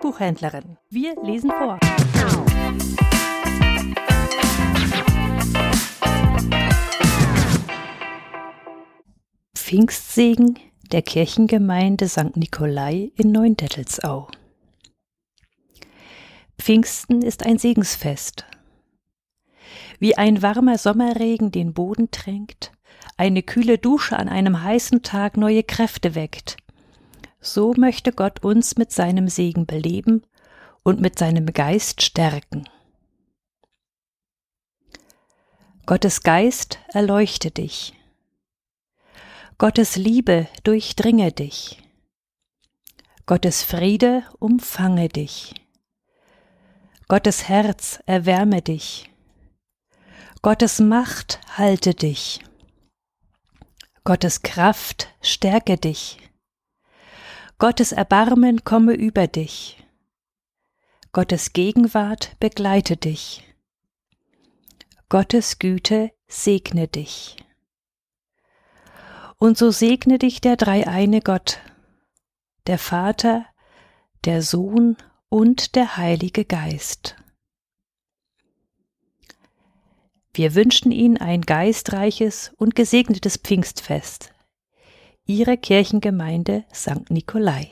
Buchhändlerin. Wir lesen vor. Pfingstsegen der Kirchengemeinde St. Nikolai in Neundettelsau. Pfingsten ist ein Segensfest. Wie ein warmer Sommerregen den Boden tränkt, eine kühle Dusche an einem heißen Tag neue Kräfte weckt, so möchte Gott uns mit seinem Segen beleben und mit seinem Geist stärken. Gottes Geist erleuchte dich. Gottes Liebe durchdringe dich. Gottes Friede umfange dich. Gottes Herz erwärme dich. Gottes Macht halte dich. Gottes Kraft stärke dich. Gottes Erbarmen komme über dich. Gottes Gegenwart begleite dich. Gottes Güte segne dich. Und so segne dich der dreieine Gott, der Vater, der Sohn und der Heilige Geist. Wir wünschen Ihnen ein geistreiches und gesegnetes Pfingstfest. Ihre Kirchengemeinde St. Nikolai.